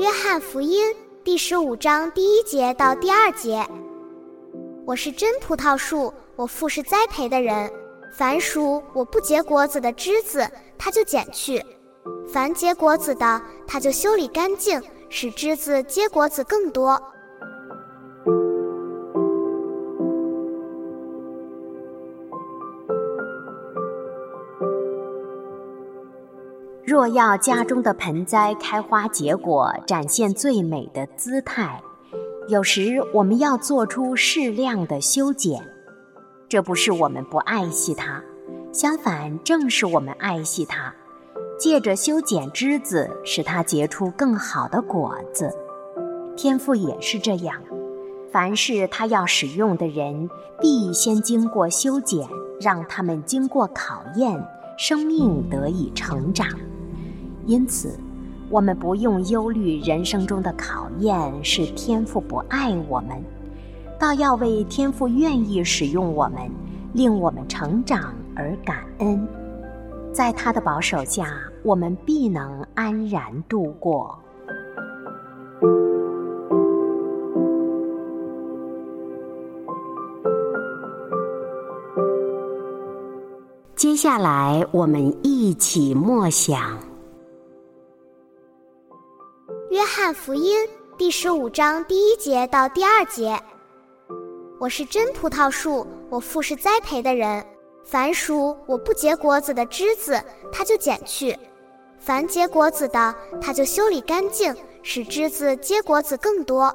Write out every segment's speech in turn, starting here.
约翰福音第十五章第一节到第二节：我是真葡萄树，我父是栽培的人。凡属我不结果子的枝子，他就剪去；凡结果子的，他就修理干净，使枝子结果子更多。若要家中的盆栽开花结果，展现最美的姿态，有时我们要做出适量的修剪。这不是我们不爱惜它，相反，正是我们爱惜它，借着修剪枝子，使它结出更好的果子。天赋也是这样，凡是他要使用的人，必先经过修剪，让他们经过考验，生命得以成长。因此，我们不用忧虑人生中的考验是天父不爱我们，倒要为天父愿意使用我们，令我们成长而感恩。在他的保守下，我们必能安然度过。接下来，我们一起默想。约翰福音第十五章第一节到第二节：我是真葡萄树，我父是栽培的人。凡属我不结果子的枝子，他就剪去；凡结果子的，他就修理干净，使枝子结果子更多。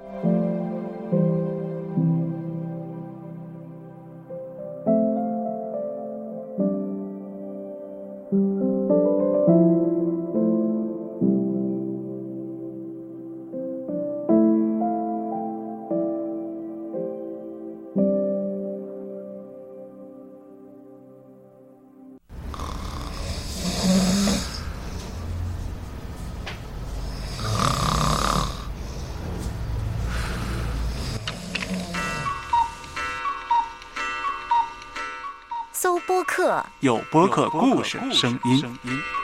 播客，有播客故事声音。